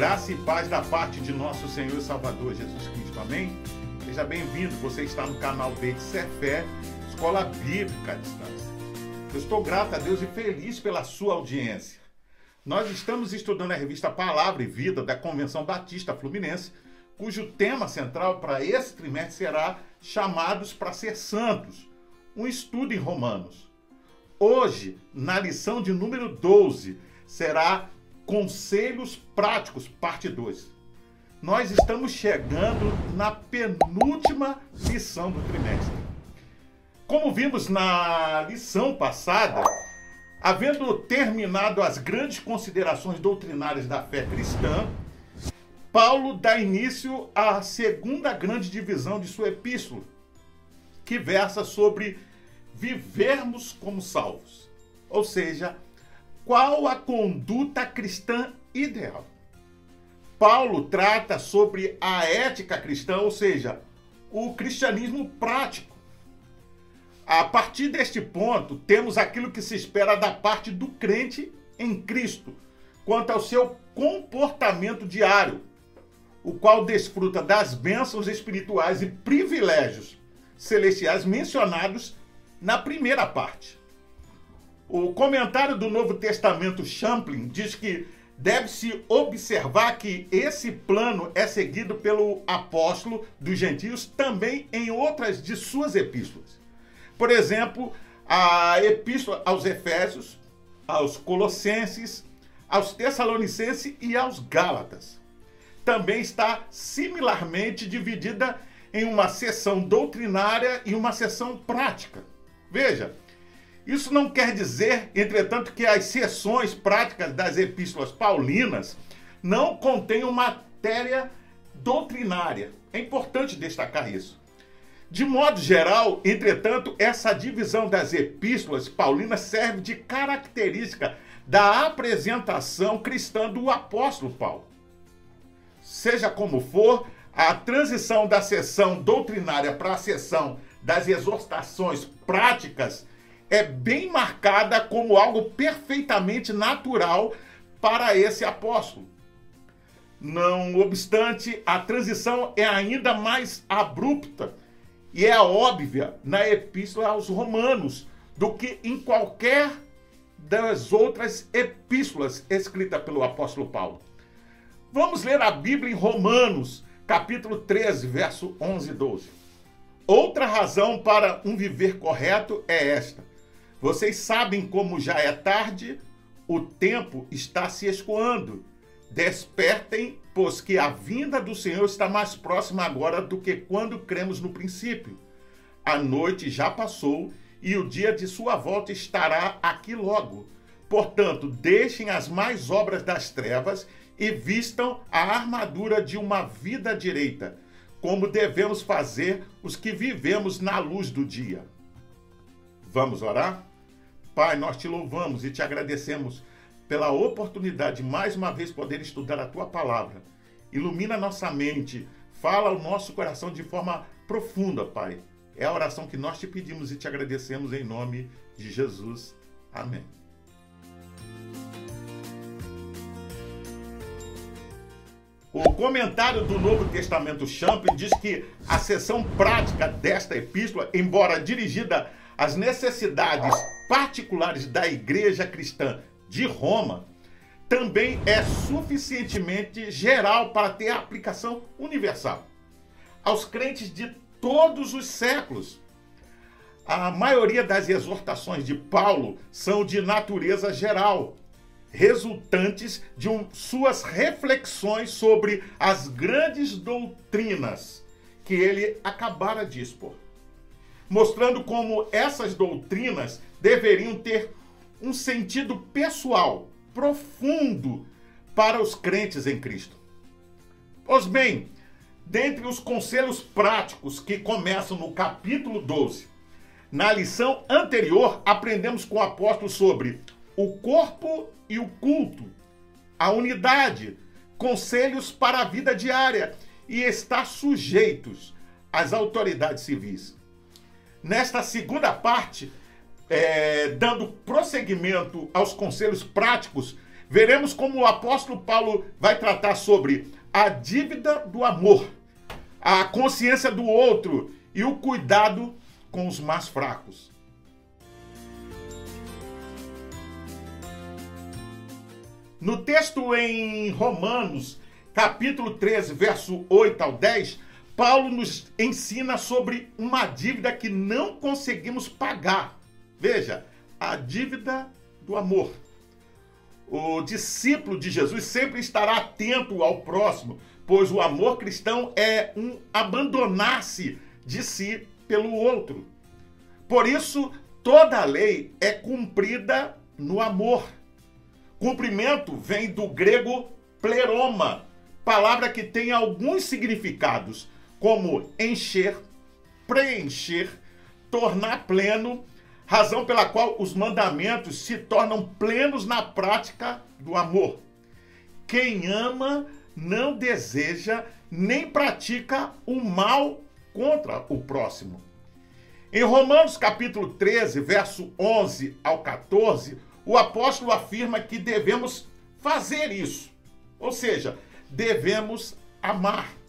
Graça e paz da parte de nosso Senhor e Salvador Jesus Cristo. Amém? Seja bem-vindo. Você está no canal de Ser Fé, Escola Bíblica à Distância. Eu estou grato a Deus e feliz pela sua audiência. Nós estamos estudando a revista Palavra e Vida da Convenção Batista Fluminense, cujo tema central para esse trimestre será Chamados para Ser Santos, um estudo em Romanos. Hoje, na lição de número 12, será Conselhos Práticos, parte 2. Nós estamos chegando na penúltima lição do trimestre. Como vimos na lição passada, havendo terminado as grandes considerações doutrinárias da fé cristã, Paulo dá início à segunda grande divisão de sua epístola, que versa sobre vivermos como salvos. Ou seja, qual a conduta cristã ideal? Paulo trata sobre a ética cristã, ou seja, o cristianismo prático. A partir deste ponto, temos aquilo que se espera da parte do crente em Cristo, quanto ao seu comportamento diário, o qual desfruta das bênçãos espirituais e privilégios celestiais mencionados na primeira parte. O comentário do Novo Testamento Champlin diz que deve-se observar que esse plano é seguido pelo apóstolo dos gentios também em outras de suas epístolas. Por exemplo, a epístola aos Efésios, aos Colossenses, aos Tessalonicenses e aos Gálatas. Também está similarmente dividida em uma seção doutrinária e uma seção prática. Veja, isso não quer dizer, entretanto, que as sessões práticas das epístolas paulinas não contenham matéria doutrinária. É importante destacar isso. De modo geral, entretanto, essa divisão das epístolas paulinas serve de característica da apresentação cristã do apóstolo Paulo. Seja como for, a transição da sessão doutrinária para a sessão das exortações práticas é bem marcada como algo perfeitamente natural para esse apóstolo. Não obstante, a transição é ainda mais abrupta e é óbvia na epístola aos Romanos do que em qualquer das outras epístolas escritas pelo apóstolo Paulo. Vamos ler a Bíblia em Romanos, capítulo 13, verso 11 e 12. Outra razão para um viver correto é esta: vocês sabem como já é tarde, o tempo está se escoando. Despertem, pois que a vinda do Senhor está mais próxima agora do que quando cremos no princípio. A noite já passou e o dia de sua volta estará aqui logo. Portanto, deixem as mais obras das trevas e vistam a armadura de uma vida direita, como devemos fazer os que vivemos na luz do dia. Vamos orar? Pai, nós te louvamos e te agradecemos pela oportunidade de mais uma vez poder estudar a tua palavra. Ilumina nossa mente, fala ao nosso coração de forma profunda, Pai. É a oração que nós te pedimos e te agradecemos em nome de Jesus. Amém. O comentário do Novo Testamento Champion diz que a seção prática desta epístola, embora dirigida às necessidades particulares da igreja cristã de Roma, também é suficientemente geral para ter aplicação universal aos crentes de todos os séculos. A maioria das exortações de Paulo são de natureza geral, resultantes de um, suas reflexões sobre as grandes doutrinas que ele acabara de expor, mostrando como essas doutrinas deveriam ter um sentido pessoal, profundo para os crentes em Cristo. Pois bem, dentre os conselhos práticos que começam no capítulo 12, na lição anterior aprendemos com o apóstolo sobre o corpo e o culto, a unidade, conselhos para a vida diária e estar sujeitos às autoridades civis. Nesta segunda parte, é, dando prosseguimento aos conselhos práticos, veremos como o apóstolo Paulo vai tratar sobre a dívida do amor, a consciência do outro e o cuidado com os mais fracos. No texto em Romanos, capítulo 13, verso 8 ao 10, Paulo nos ensina sobre uma dívida que não conseguimos pagar. Veja, a dívida do amor. O discípulo de Jesus sempre estará atento ao próximo, pois o amor cristão é um abandonar-se de si pelo outro. Por isso, toda a lei é cumprida no amor. Cumprimento vem do grego pleroma, palavra que tem alguns significados, como encher, preencher, tornar pleno, razão pela qual os mandamentos se tornam plenos na prática do amor. Quem ama não deseja nem pratica o mal contra o próximo. Em Romanos capítulo 13, verso 11 ao 14, o apóstolo afirma que devemos fazer isso. Ou seja, devemos amar.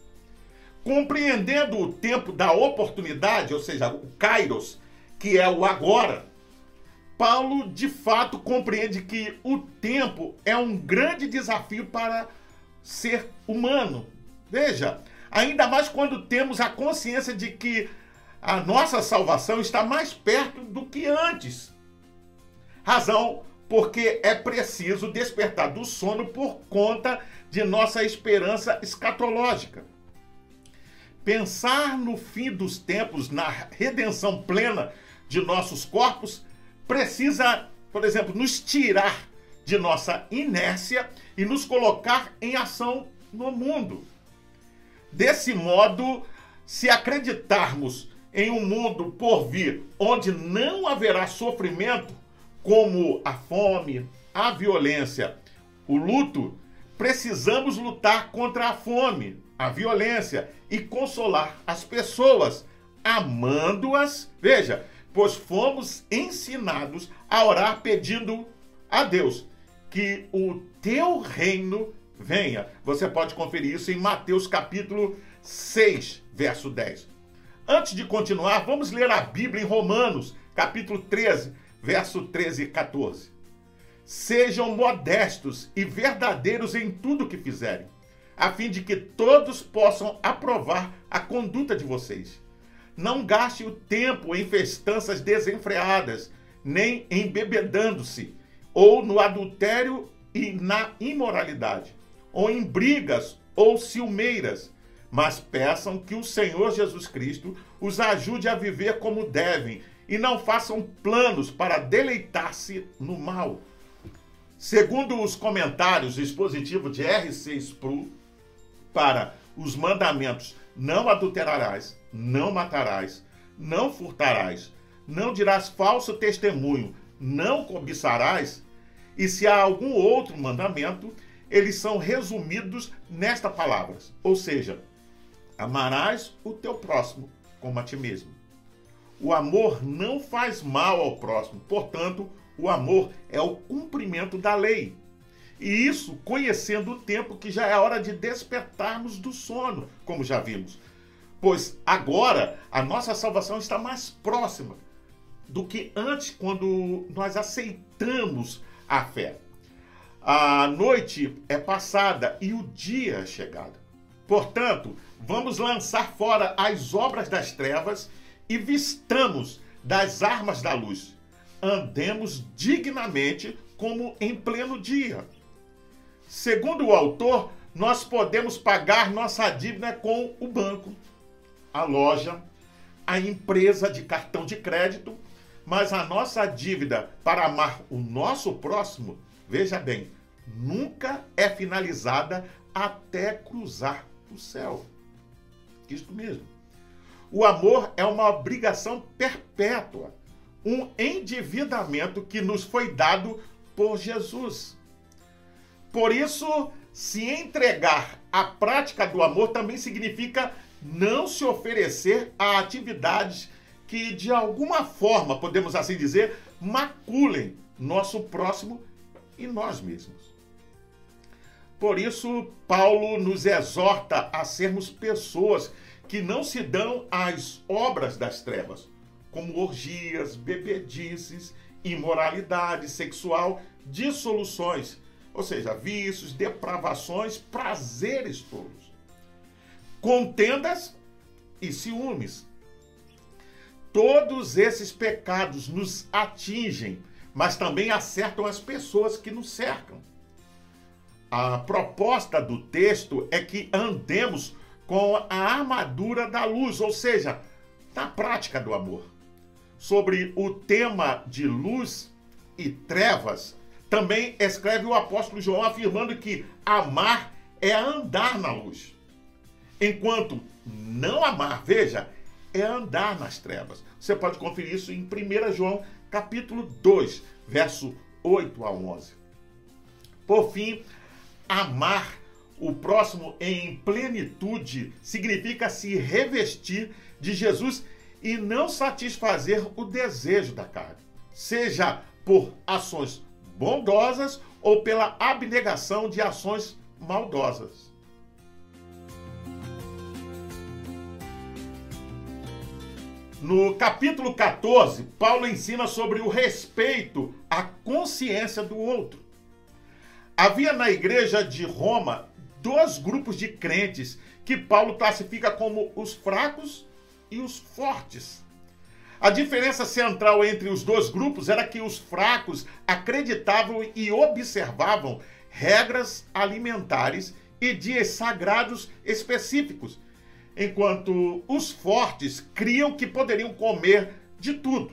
Compreendendo o tempo da oportunidade, ou seja, o kairos, que é o agora, Paulo de fato compreende que o tempo é um grande desafio para ser humano. Veja, ainda mais quando temos a consciência de que a nossa salvação está mais perto do que antes. Razão porque é preciso despertar do sono por conta de nossa esperança escatológica. Pensar no fim dos tempos, na redenção plena de nossos corpos, precisa, por exemplo, nos tirar de nossa inércia e nos colocar em ação no mundo. Desse modo, se acreditarmos em um mundo por vir onde não haverá sofrimento, como a fome, a violência, o luto, precisamos lutar contra a fome, a violência e consolar as pessoas, amando-as. Veja, pois fomos ensinados a orar pedindo a Deus que o teu reino venha. Você pode conferir isso em Mateus capítulo 6, verso 10. Antes de continuar, vamos ler a Bíblia em Romanos, capítulo 13, verso 13 e 14. Sejam modestos e verdadeiros em tudo que fizerem, a fim de que todos possam aprovar a conduta de vocês. Não gaste o tempo em festanças desenfreadas, nem embebedando-se ou no adultério e na imoralidade, ou em brigas ou ciumeiras, mas peçam que o Senhor Jesus Cristo os ajude a viver como devem e não façam planos para deleitar-se no mal. Segundo os comentários expositivos de R6 Spru, para os mandamentos não adulterarás, não matarás, não furtarás, não dirás falso testemunho, não cobiçarás, e se há algum outro mandamento, eles são resumidos nesta palavras, ou seja, amarás o teu próximo como a ti mesmo. O amor não faz mal ao próximo, portanto, o amor é o cumprimento da lei. E isso conhecendo o tempo que já é hora de despertarmos do sono, como já vimos. Pois agora a nossa salvação está mais próxima do que antes, quando nós aceitamos a fé. A noite é passada e o dia é chegado. Portanto, vamos lançar fora as obras das trevas e vistamos das armas da luz. Andemos dignamente como em pleno dia. Segundo o autor, nós podemos pagar nossa dívida com o banco, a loja, a empresa de cartão de crédito mas a nossa dívida para amar o nosso próximo, veja bem, nunca é finalizada até cruzar o céu. Isto mesmo. O amor é uma obrigação perpétua, um endividamento que nos foi dado por Jesus. Por isso, se entregar à prática do amor também significa não se oferecer a atividades que de alguma forma, podemos assim dizer, maculem nosso próximo e nós mesmos. Por isso, Paulo nos exorta a sermos pessoas que não se dão às obras das trevas, como orgias, bebedices, imoralidade sexual, dissoluções, ou seja, vícios, depravações, prazeres tolos, contendas e ciúmes. Todos esses pecados nos atingem, mas também acertam as pessoas que nos cercam. A proposta do texto é que andemos com a armadura da luz, ou seja, na prática do amor. Sobre o tema de luz e trevas, também escreve o apóstolo João afirmando que amar é andar na luz. Enquanto não amar, veja, é andar nas trevas. Você pode conferir isso em 1 João, capítulo 2, verso 8 a 11. Por fim, amar o próximo em plenitude significa se revestir de Jesus e não satisfazer o desejo da carne, seja por ações bondosas ou pela abnegação de ações maldosas. No capítulo 14, Paulo ensina sobre o respeito à consciência do outro. Havia na igreja de Roma dois grupos de crentes que Paulo classifica como os fracos e os fortes. A diferença central entre os dois grupos era que os fracos acreditavam e observavam regras alimentares e dias sagrados específicos, enquanto os fortes criam que poderiam comer de tudo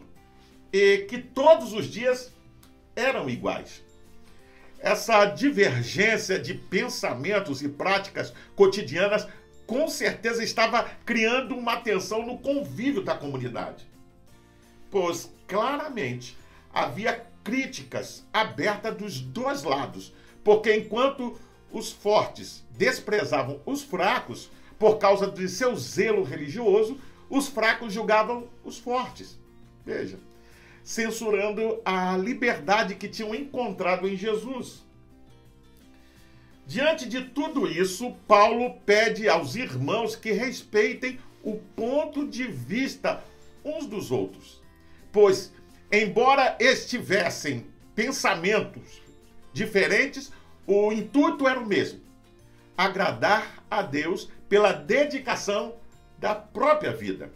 e que todos os dias eram iguais. Essa divergência de pensamentos e práticas cotidianas com certeza estava criando uma tensão no convívio da comunidade pois claramente havia críticas abertas dos dois lados, porque enquanto os fortes desprezavam os fracos por causa de seu zelo religioso, os fracos julgavam os fortes. Veja, censurando a liberdade que tinham encontrado em Jesus. Diante de tudo isso, Paulo pede aos irmãos que respeitem o ponto de vista uns dos outros pois, embora estivessem pensamentos diferentes, o intuito era o mesmo: agradar a Deus pela dedicação da própria vida.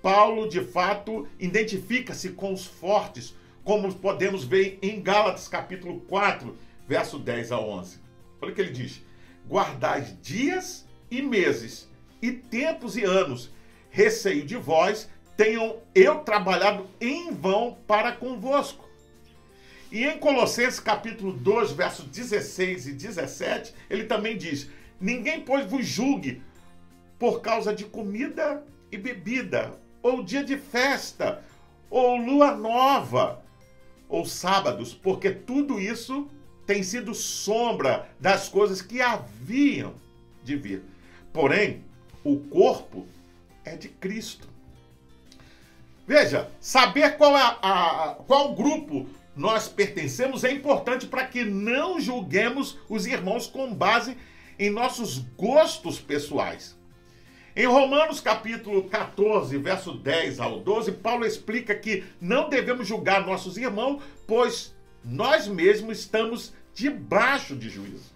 Paulo, de fato, identifica-se com os fortes, como podemos ver em Gálatas capítulo 4, verso 10 a 11. Olha o que ele diz: Guardai dias e meses, e tempos e anos, receio de vós tenham eu trabalhado em vão para convosco. E em Colossenses capítulo 2, versos 16 e 17, ele também diz: Ninguém, pois, vos julgue por causa de comida e bebida, ou dia de festa, ou lua nova, ou sábados, porque tudo isso tem sido sombra das coisas que haviam de vir. Porém, o corpo é de Cristo. Veja, saber qual, é a, a, qual grupo nós pertencemos é importante para que não julguemos os irmãos com base em nossos gostos pessoais. Em Romanos capítulo 14, verso 10 ao 12, Paulo explica que não devemos julgar nossos irmãos, pois nós mesmos estamos debaixo de juízo.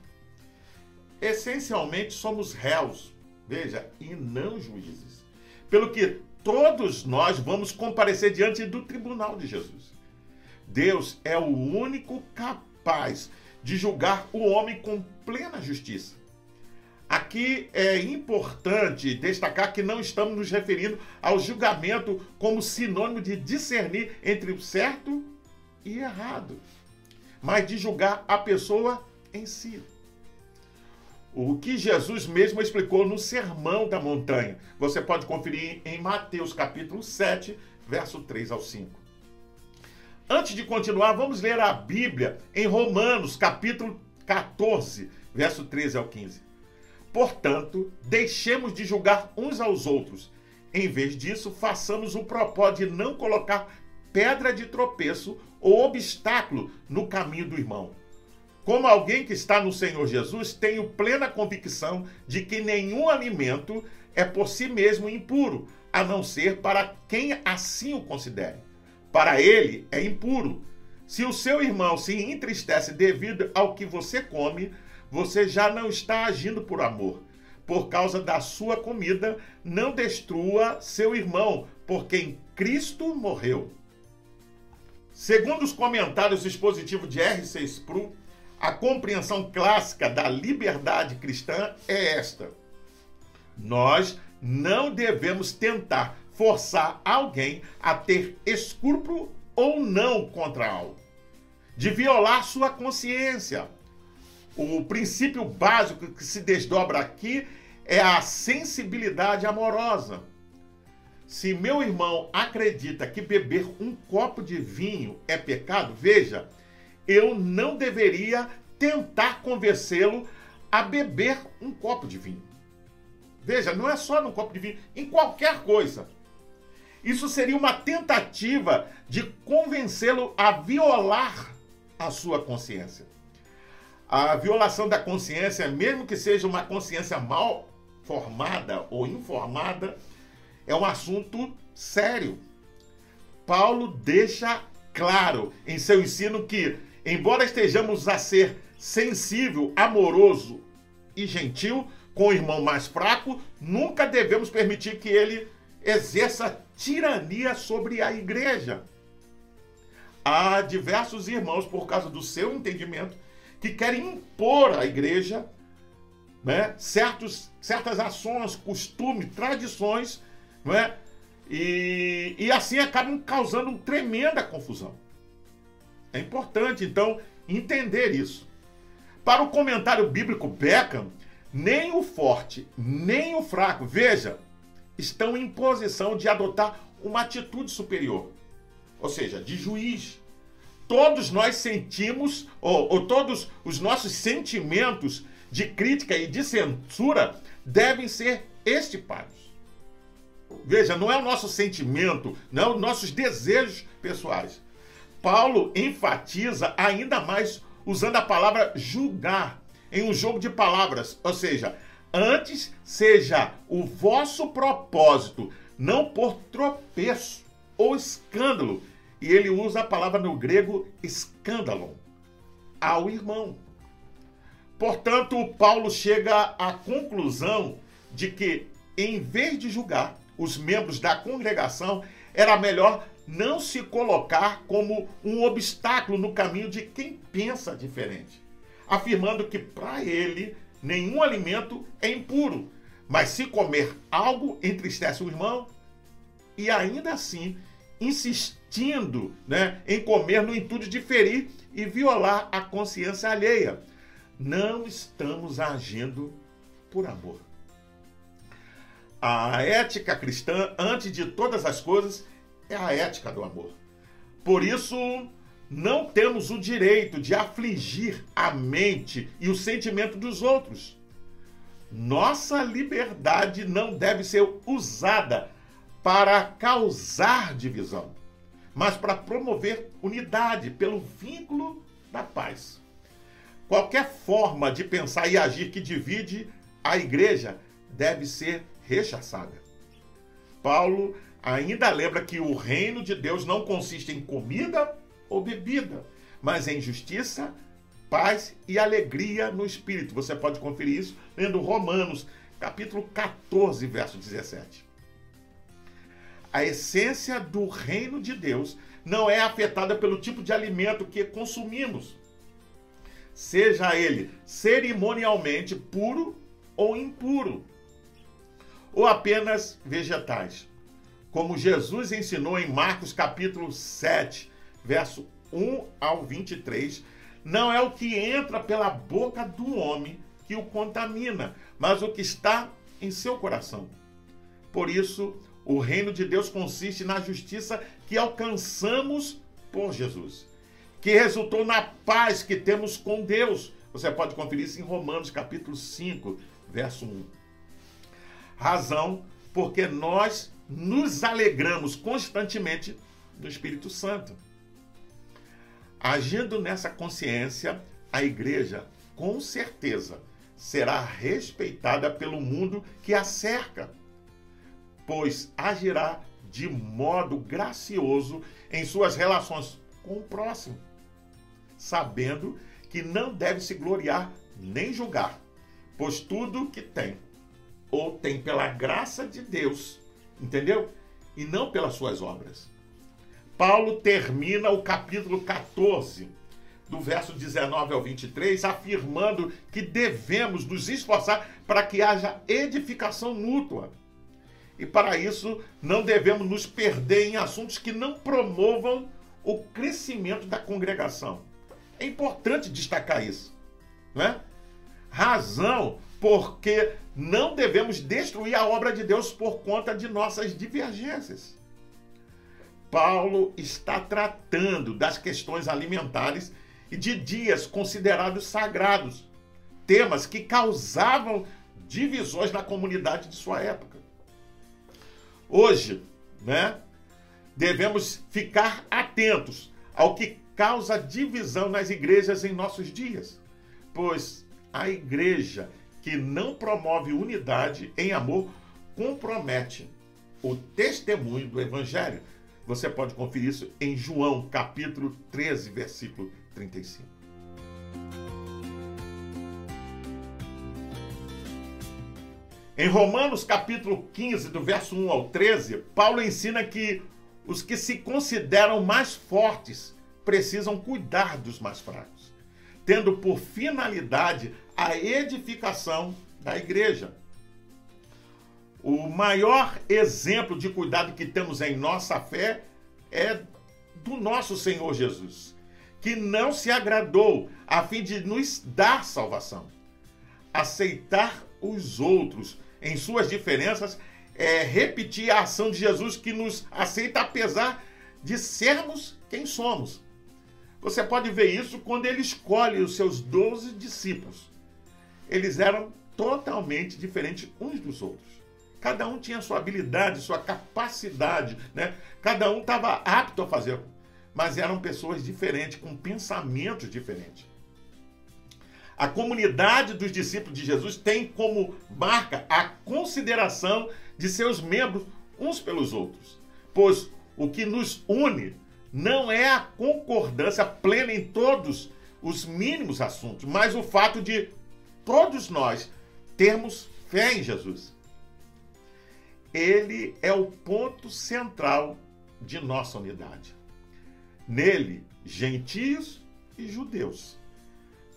Essencialmente somos réus, veja, e não juízes. Pelo que todos nós vamos comparecer diante do tribunal de Jesus. Deus é o único capaz de julgar o homem com plena justiça. Aqui é importante destacar que não estamos nos referindo ao julgamento como sinônimo de discernir entre o certo e errado, mas de julgar a pessoa em si. O que Jesus mesmo explicou no Sermão da Montanha. Você pode conferir em Mateus capítulo 7, verso 3 ao 5. Antes de continuar, vamos ler a Bíblia em Romanos capítulo 14, verso 13 ao 15. Portanto, deixemos de julgar uns aos outros. Em vez disso, façamos o propósito de não colocar pedra de tropeço ou obstáculo no caminho do irmão Como alguém que está no Senhor Jesus, tenho plena convicção de que nenhum alimento é por si mesmo impuro, a não ser para quem assim o considere. Para ele é impuro. Se o seu irmão se entristece devido ao que você come, você já não está agindo por amor. Por causa da sua comida, não destrua seu irmão, por quem Cristo morreu. Segundo os comentários expositivos de R6 Pro, a compreensão clássica da liberdade cristã é esta: nós não devemos tentar forçar alguém a ter escrúpulo ou não contra algo, de violar sua consciência. O princípio básico que se desdobra aqui é a sensibilidade amorosa. Se meu irmão acredita que beber um copo de vinho é pecado, veja, eu não deveria tentar convencê-lo a beber um copo de vinho. Veja, não é só num copo de vinho, em qualquer coisa. Isso seria uma tentativa de convencê-lo a violar a sua consciência. A violação da consciência, mesmo que seja uma consciência mal formada ou informada, é um assunto sério. Paulo deixa claro em seu ensino que embora estejamos a ser sensível, amoroso e gentil com o irmão mais fraco, nunca devemos permitir que ele exerça tirania sobre a igreja. Há diversos irmãos, por causa do seu entendimento, que querem impor à igreja né, certos, certas ações, costumes, tradições, não é? E, e assim acabam causando tremenda confusão. É importante, então, entender isso. Para o comentário bíblico Beckham, nem o forte, nem o fraco, veja, estão em posição de adotar uma atitude superior, ou seja, de juiz. Todos nós sentimos, ou, ou todos os nossos sentimentos de crítica e de censura devem ser estipados. Veja, não é o nosso sentimento, não é os nossos desejos pessoais. Paulo enfatiza ainda mais usando a palavra julgar em um jogo de palavras, ou seja, antes seja o vosso propósito não por tropeço ou escândalo, e ele usa a palavra no grego escândalo, ao irmão. Portanto, Paulo chega à conclusão de que, em vez de julgar os membros da congregação, era melhor não se colocar como um obstáculo no caminho de quem pensa diferente, afirmando que para ele nenhum alimento é impuro, mas se comer algo entristece o irmão, e ainda assim insistindo né, em comer no intuito de ferir e violar a consciência alheia. Não estamos agindo por amor. A ética cristã, antes de todas as coisas, é a ética do amor. Por isso, não temos o direito de afligir a mente e o sentimento dos outros. Nossa liberdade não deve ser usada para causar divisão, mas para promover unidade pelo vínculo da paz. Qualquer forma de pensar e agir que divide a igreja deve ser rechaçada. Paulo ainda lembra que o reino de Deus não consiste em comida ou bebida, mas em justiça, paz e alegria no espírito. Você pode conferir isso lendo Romanos, capítulo 14, verso 17. A essência do reino de Deus não é afetada pelo tipo de alimento que consumimos, seja ele cerimonialmente puro ou impuro, ou apenas vegetais como Jesus ensinou em Marcos capítulo 7, verso 1 ao 23, não é o que entra pela boca do homem que o contamina, mas o que está em seu coração. Por isso, o reino de Deus consiste na justiça que alcançamos por Jesus, que resultou na paz que temos com Deus. Você pode conferir isso em Romanos capítulo 5, verso 1. Razão porque nós nos alegramos constantemente do Espírito Santo. Agindo nessa consciência, a igreja, com certeza, será respeitada pelo mundo que a cerca, pois agirá de modo gracioso em suas relações com o próximo, sabendo que não deve se gloriar nem julgar, pois tudo que tem, ou tem pela graça de Deus, entendeu? E não pelas suas obras. Paulo termina o capítulo 14, do verso 19 ao 23, afirmando que devemos nos esforçar para que haja edificação mútua. E para isso, não devemos nos perder em assuntos que não promovam o crescimento da congregação. É importante destacar isso, né? Razão porque não devemos destruir a obra de Deus por conta de nossas divergências. Paulo está tratando das questões alimentares e de dias considerados sagrados, temas que causavam divisões na comunidade de sua época. Hoje, né, devemos ficar atentos ao que causa divisão nas igrejas em nossos dias, pois a igreja que não promove unidade em amor compromete. O testemunho do evangelho. Você pode conferir isso em João, capítulo 13, versículo 35. Em Romanos, capítulo 15, do verso 1 ao 13, Paulo ensina que os que se consideram mais fortes precisam cuidar dos mais fracos, tendo por finalidade a edificação da igreja. O maior exemplo de cuidado que temos em nossa fé é do nosso Senhor Jesus, que não se agradou a fim de nos dar salvação. Aceitar os outros em suas diferenças é repetir a ação de Jesus que nos aceita apesar de sermos quem somos. Você pode ver isso quando ele escolhe os seus doze discípulos. Eles eram totalmente diferentes uns dos outros. Cada um tinha sua habilidade, sua capacidade, né? Cada um estava apto a fazer, mas eram pessoas diferentes, com pensamentos diferentes. A comunidade dos discípulos de Jesus tem como marca a consideração de seus membros uns pelos outros, pois o que nos une não é a concordância plena em todos os mínimos assuntos, mas o fato de todos nós termos fé em Jesus ele é o ponto central de nossa unidade. Nele, gentios e judeus,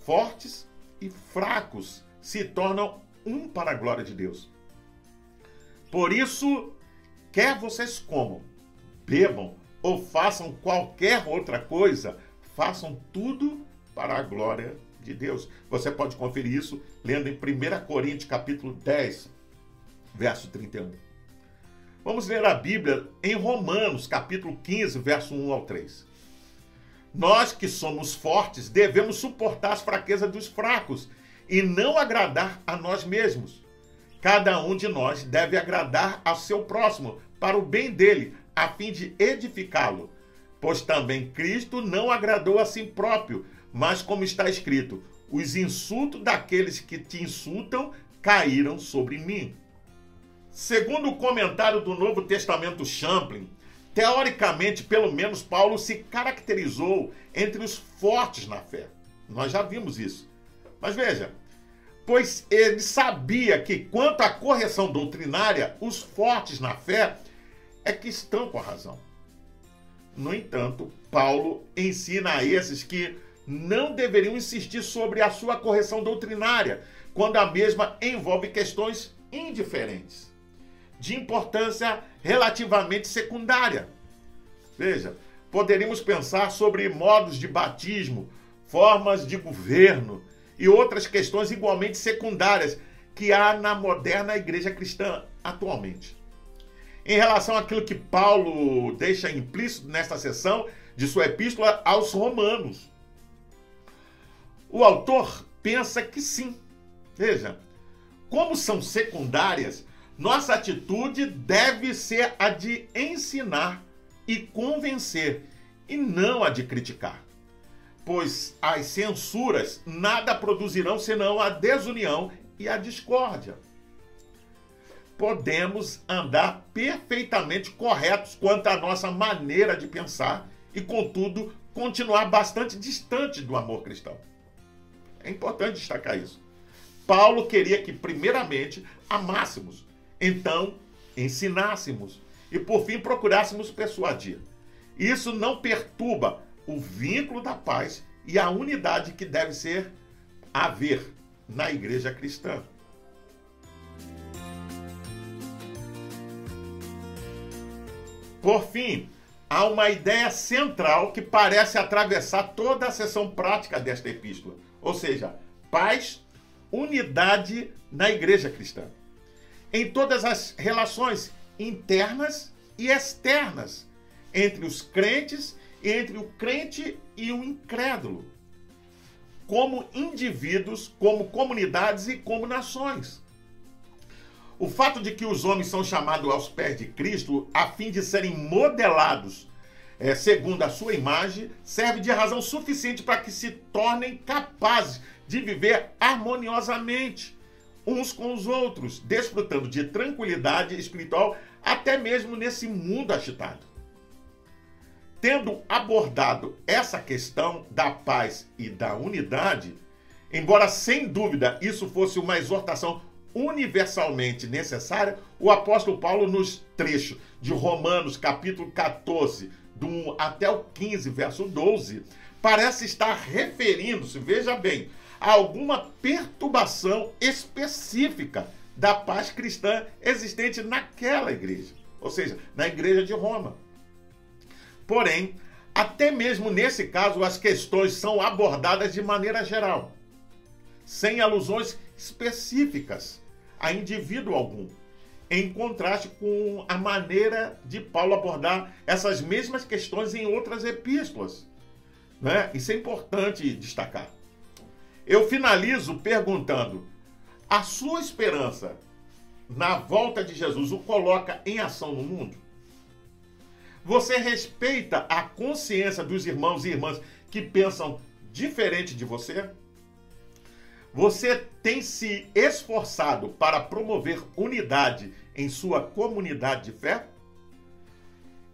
fortes e fracos, se tornam um para a glória de Deus. Por isso, quer vocês comam, bebam ou façam qualquer outra coisa, façam tudo para a glória de Deus. Você pode conferir isso lendo em 1 Coríntios capítulo 10, verso 31. Vamos ler a Bíblia em Romanos, capítulo 15, verso 1 ao 3. Nós que somos fortes devemos suportar as fraquezas dos fracos e não agradar a nós mesmos. Cada um de nós deve agradar ao seu próximo para o bem dele, a fim de edificá-lo. Pois também Cristo não agradou a si próprio, mas como está escrito: os insultos daqueles que te insultam caíram sobre mim. Segundo o comentário do Novo Testamento Champlin, teoricamente, pelo menos, Paulo se caracterizou entre os fortes na fé. Nós já vimos isso. Mas veja, pois ele sabia que, quanto à correção doutrinária, os fortes na fé é que estão com a razão. No entanto, Paulo ensina a esses que não deveriam insistir sobre a sua correção doutrinária, quando a mesma envolve questões indiferentes de importância relativamente secundária. Veja, poderíamos pensar sobre modos de batismo, formas de governo e outras questões igualmente secundárias que há na moderna igreja cristã atualmente. Em relação àquilo que Paulo deixa implícito nesta sessão de sua epístola aos Romanos, o autor pensa que sim. Veja, como são secundárias, nossa atitude deve ser a de ensinar e convencer, e não a de criticar. pois as censuras nada produzirão senão a desunião e a discórdia. Podemos andar perfeitamente corretos quanto à nossa maneira de pensar e, contudo, continuar bastante distante do amor cristão. É importante destacar isso. Paulo queria que, primeiramente, amássemos, então ensinássemos e, por fim, procurássemos persuadir. Isso não perturba o vínculo da paz e a unidade que deve ser haver na igreja cristã. Por fim, há uma ideia central que parece atravessar toda a sessão prática desta epístola, ou seja, paz, unidade na igreja cristã. Em todas as relações internas e externas entre os crentes entre o crente e o incrédulo, como indivíduos, como comunidades e como nações. O fato de que os homens são chamados aos pés de Cristo a fim de serem modelados é, segundo a sua imagem serve de razão suficiente para que se tornem capazes de viver harmoniosamente uns com os outros, desfrutando de tranquilidade espiritual até mesmo nesse mundo agitado. Tendo abordado essa questão da paz e da unidade, embora sem dúvida isso fosse uma exortação universalmente necessária, o apóstolo Paulo, nos trechos de Romanos, capítulo 14, do 1 até o 15, verso 12, parece estar referindo-se, veja bem, a alguma perturbação específica da paz cristã existente naquela igreja, ou seja, na igreja de Roma. Porém, até mesmo nesse caso, as questões são abordadas de maneira geral, sem alusões específicas a indivíduo algum, em contraste com a maneira de Paulo abordar essas mesmas questões em outras epístolas. Né? Isso é importante destacar. Eu finalizo perguntando: a sua esperança na volta de Jesus o coloca em ação no mundo? Você respeita a consciência dos irmãos e irmãs que pensam diferente de você? Você tem se esforçado para promover unidade em sua comunidade de fé?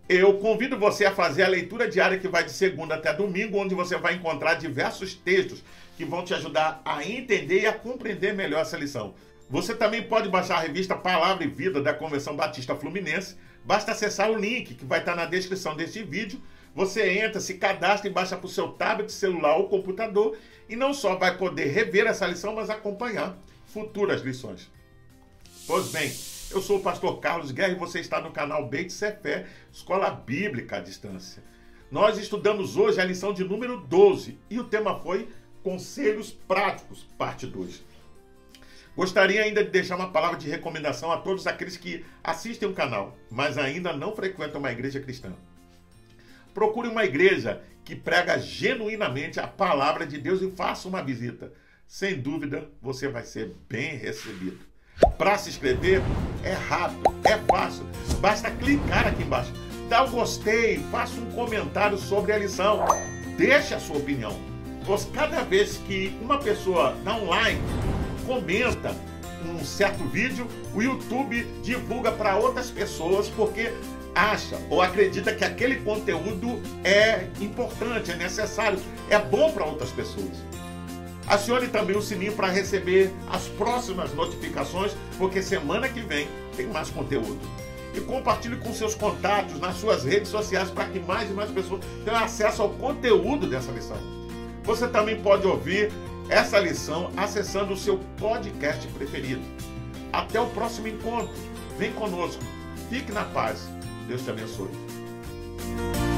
Eu convido você a fazer a leitura diária que vai de segunda até domingo, onde você vai encontrar diversos textos que vão te ajudar a entender e a compreender melhor essa lição. Você também pode baixar a revista Palavra e Vida da Convenção Batista Fluminense Basta acessar o link que vai estar na descrição deste vídeo. Você entra, se cadastra e baixa para o seu tablet, celular ou computador e não só vai poder rever essa lição, mas acompanhar futuras lições. Pois bem, eu sou o pastor Carlos Guerra e você está no canal Beit Cefé, Escola Bíblica à Distância. Nós estudamos hoje a lição de número 12 e o tema foi Conselhos Práticos, parte 2. Gostaria ainda de deixar uma palavra de recomendação a todos aqueles que assistem o canal, mas ainda não frequentam uma igreja cristã. Procure uma igreja que prega genuinamente a palavra de Deus e faça uma visita. Sem dúvida, você vai ser bem recebido. Para se inscrever, é rápido, é fácil. Basta clicar aqui embaixo. Dá um gostei, faça um comentário sobre a lição. Deixe a sua opinião. Pois cada vez que uma pessoa dá um like, comenta um certo vídeo, o YouTube divulga para outras pessoas porque acha ou acredita que aquele conteúdo é importante, é necessário, é bom para outras pessoas. Acione também o sininho para receber as próximas notificações, porque semana que vem tem mais conteúdo. E compartilhe com seus contatos nas suas redes sociais para que mais e mais pessoas tenham acesso ao conteúdo dessa lição. Você também pode ouvir essa lição acessando o seu podcast preferido. Até o próximo encontro. Vem conosco. Fique na paz. Deus te abençoe.